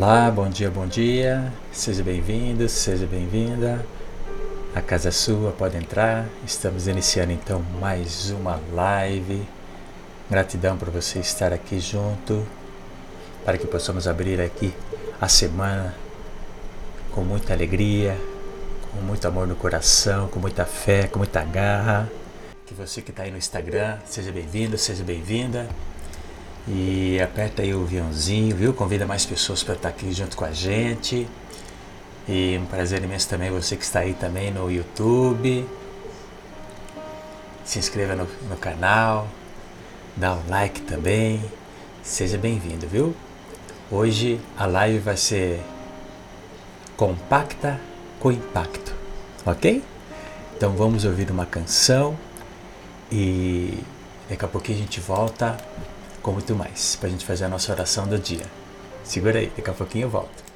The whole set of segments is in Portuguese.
Olá, bom dia, bom dia. Seja bem-vindo, seja bem-vinda. A casa é sua, pode entrar. Estamos iniciando então mais uma live. Gratidão por você estar aqui junto, para que possamos abrir aqui a semana com muita alegria, com muito amor no coração, com muita fé, com muita garra. Que você que está aí no Instagram, seja bem-vindo, seja bem-vinda. E aperta aí o aviãozinho, viu? Convida mais pessoas para estar aqui junto com a gente. E um prazer imenso também você que está aí também no YouTube. Se inscreva no, no canal, dá um like também. Seja bem-vindo, viu? Hoje a live vai ser compacta com impacto, ok? Então vamos ouvir uma canção e daqui a pouquinho a gente volta com muito mais, para a gente fazer a nossa oração do dia. Segura aí, daqui a pouquinho eu volto.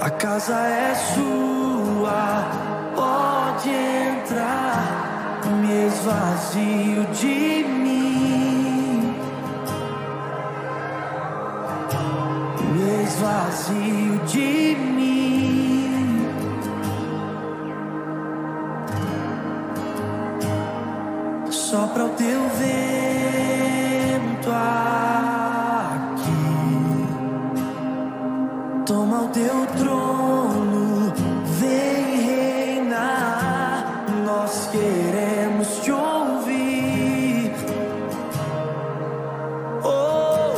A casa é sua, pode entrar. Me esvazio de mim. Me esvazio de mim. Sopra o teu vento queremos te ouvir. Oh,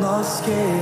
nós queremos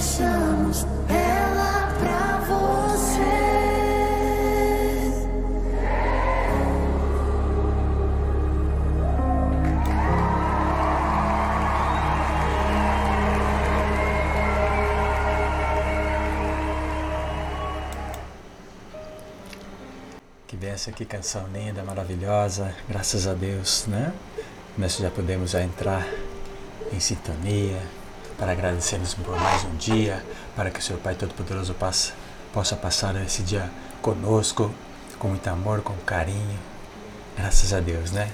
deixamos ela pra você. Que benção, que canção linda, maravilhosa, graças a Deus, né? Nós já podemos já entrar em sintonia para agradecermos por mais um dia, para que o Senhor Pai Todo-Poderoso possa, possa passar esse dia conosco, com muito amor, com carinho, graças a Deus, né?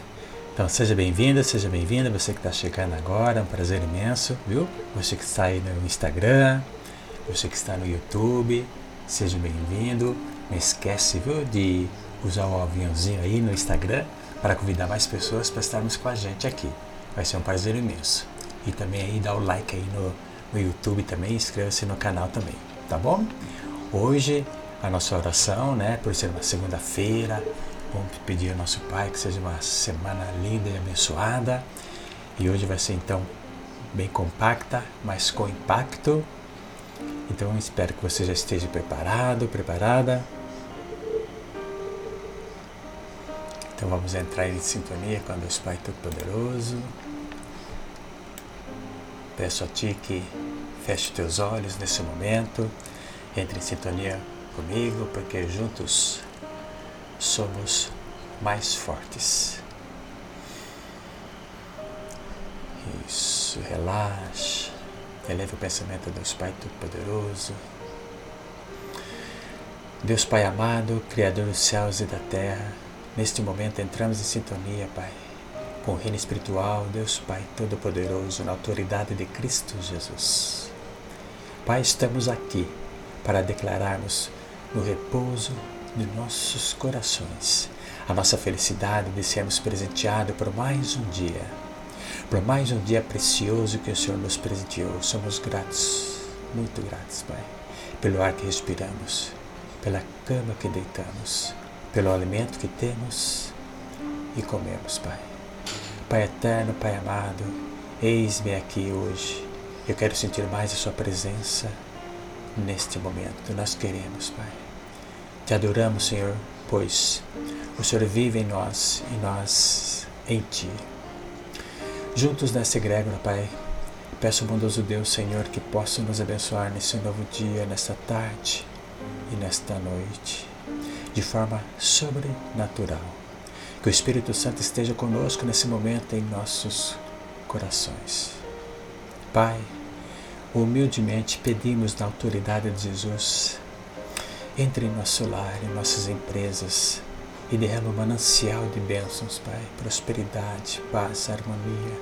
Então seja bem-vinda, seja bem-vinda, você que está chegando agora, é um prazer imenso, viu? Você que está aí no Instagram, Você que está no YouTube, seja bem-vindo. Não esquece, viu, de usar o aviãozinho aí no Instagram para convidar mais pessoas para estarmos com a gente aqui. Vai ser um prazer imenso. E também aí dá o like aí no, no YouTube também, inscreva-se no canal também, tá bom? Hoje a nossa oração, né, por ser uma segunda-feira, vamos pedir ao nosso Pai que seja uma semana linda e abençoada. E hoje vai ser então bem compacta, mas com impacto. Então espero que você já esteja preparado, preparada. Então vamos entrar em sintonia com Deus Pai Todo-Poderoso. Peço a Ti que feche teus olhos nesse momento, entre em sintonia comigo, porque juntos somos mais fortes. Isso, relaxa, eleve o pensamento a Deus Pai Todo-Poderoso. Deus Pai amado, Criador dos céus e da terra, neste momento entramos em sintonia, Pai, com o reino espiritual, Deus Pai Todo-Poderoso, na autoridade de Cristo Jesus. Pai, estamos aqui para declararmos no repouso de nossos corações a nossa felicidade de sermos presenteados por mais um dia, por mais um dia precioso que o Senhor nos presenteou. Somos gratos, muito gratos, Pai, pelo ar que respiramos, pela cama que deitamos, pelo alimento que temos e comemos, Pai. Pai eterno, Pai amado, eis-me aqui hoje. Eu quero sentir mais a Sua presença neste momento. Nós queremos, Pai. Te adoramos, Senhor, pois o Senhor vive em nós e nós em Ti. Juntos nessa egrégora, Pai, peço ao bondoso Deus, Senhor, que possa nos abençoar nesse novo dia, nesta tarde e nesta noite, de forma sobrenatural. Que o Espírito Santo esteja conosco nesse momento em nossos corações. Pai, humildemente pedimos na autoridade de Jesus entre em nosso lar, em nossas empresas e derrama um manancial de bênçãos, Pai, prosperidade, paz, harmonia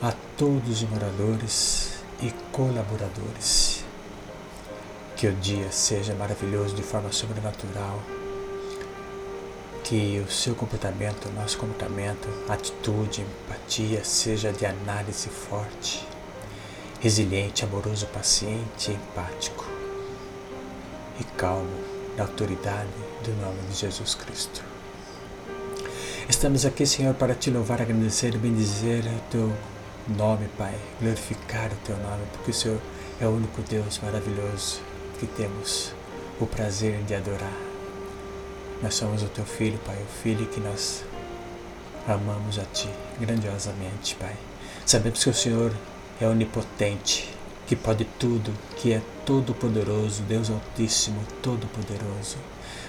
a todos os moradores e colaboradores. Que o dia seja maravilhoso de forma sobrenatural. Que o seu comportamento, o nosso comportamento, atitude, empatia seja de análise forte, resiliente, amoroso, paciente, empático e calmo na autoridade do nome de Jesus Cristo. Estamos aqui, Senhor, para te louvar, agradecer e bendizer o teu nome, Pai, glorificar o teu nome, porque o Senhor é o único Deus maravilhoso que temos o prazer de adorar. Nós somos o teu filho, Pai, o filho que nós amamos a ti grandiosamente, Pai. Sabemos que o Senhor é onipotente, que pode tudo, que é todo-poderoso, Deus Altíssimo, todo-poderoso.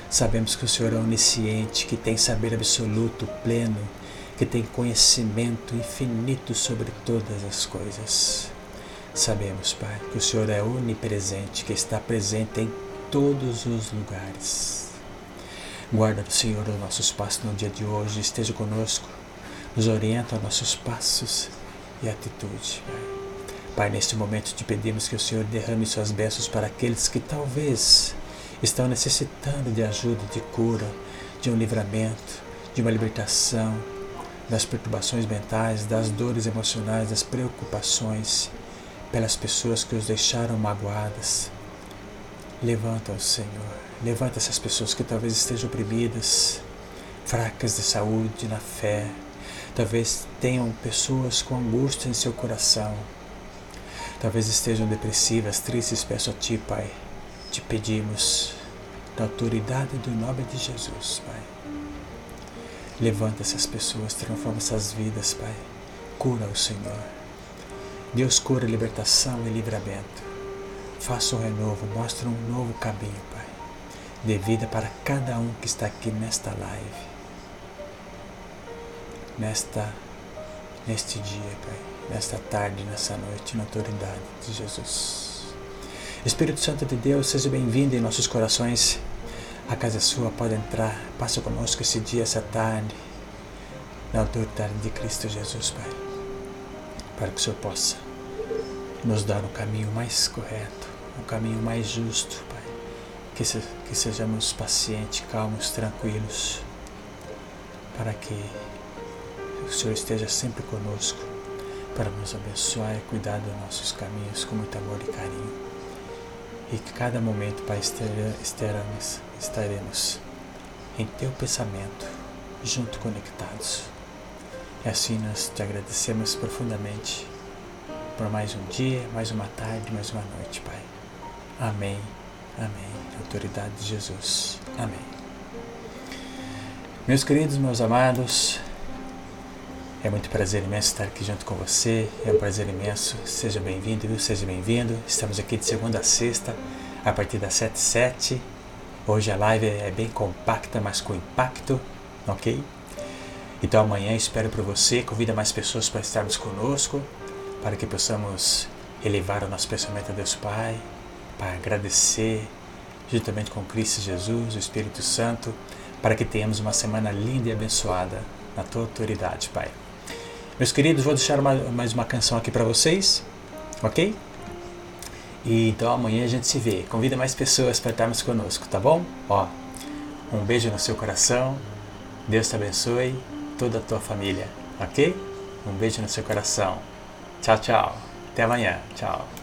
Sabemos que o Senhor é onisciente, que tem saber absoluto, pleno, que tem conhecimento infinito sobre todas as coisas. Sabemos, Pai, que o Senhor é onipresente, que está presente em todos os lugares. Guarda, Senhor, os nossos passos no dia de hoje, esteja conosco, nos orienta aos nossos passos e atitude. Pai, neste momento te pedimos que o Senhor derrame suas bênçãos para aqueles que talvez estão necessitando de ajuda, de cura, de um livramento, de uma libertação das perturbações mentais, das dores emocionais, das preocupações pelas pessoas que os deixaram magoadas. Levanta-o, Senhor. Levanta essas pessoas que talvez estejam oprimidas, fracas de saúde, na fé. Talvez tenham pessoas com angústia em seu coração Talvez estejam depressivas, tristes, peço a Ti, Pai. Te pedimos, da autoridade do nome de Jesus, Pai. Levanta essas pessoas, transforma essas vidas, Pai. Cura o Senhor. Deus cura libertação e livramento. Faça um renovo, mostra um novo caminho, Pai. De vida para cada um que está aqui nesta live. Nesta, neste dia, Pai nesta tarde, nessa noite, na autoridade de Jesus. Espírito Santo de Deus, seja bem-vindo em nossos corações. A casa é sua, pode entrar. Passa conosco esse dia, essa tarde, na autoridade de Cristo Jesus, Pai. Para que o Senhor possa nos dar o caminho mais correto um caminho mais justo, Pai. Que, se, que sejamos pacientes, calmos, tranquilos, para que o Senhor esteja sempre conosco, para nos abençoar e cuidar dos nossos caminhos com muito amor e carinho. E que cada momento, Pai, estaremos, estaremos em Teu pensamento, junto conectados. E assim nós te agradecemos profundamente por mais um dia, mais uma tarde, mais uma noite, Pai. Amém. Amém. Autoridade de Jesus. Amém. Meus queridos, meus amados, é muito prazer imenso estar aqui junto com você. É um prazer imenso. Seja bem-vindo, viu? Seja bem-vindo. Estamos aqui de segunda a sexta, a partir das 7 7 Hoje a live é bem compacta, mas com impacto, ok? Então amanhã espero por você. Convida mais pessoas para estarmos conosco, para que possamos elevar o nosso pensamento a Deus Pai, para agradecer, juntamente com Cristo Jesus, o Espírito Santo, para que tenhamos uma semana linda e abençoada na tua autoridade, Pai. Meus queridos, vou deixar uma, mais uma canção aqui para vocês, ok? E então amanhã a gente se vê. Convida mais pessoas para estarmos conosco, tá bom? Ó, um beijo no seu coração. Deus te abençoe, toda a tua família, ok? Um beijo no seu coração. Tchau, tchau. Até amanhã. Tchau.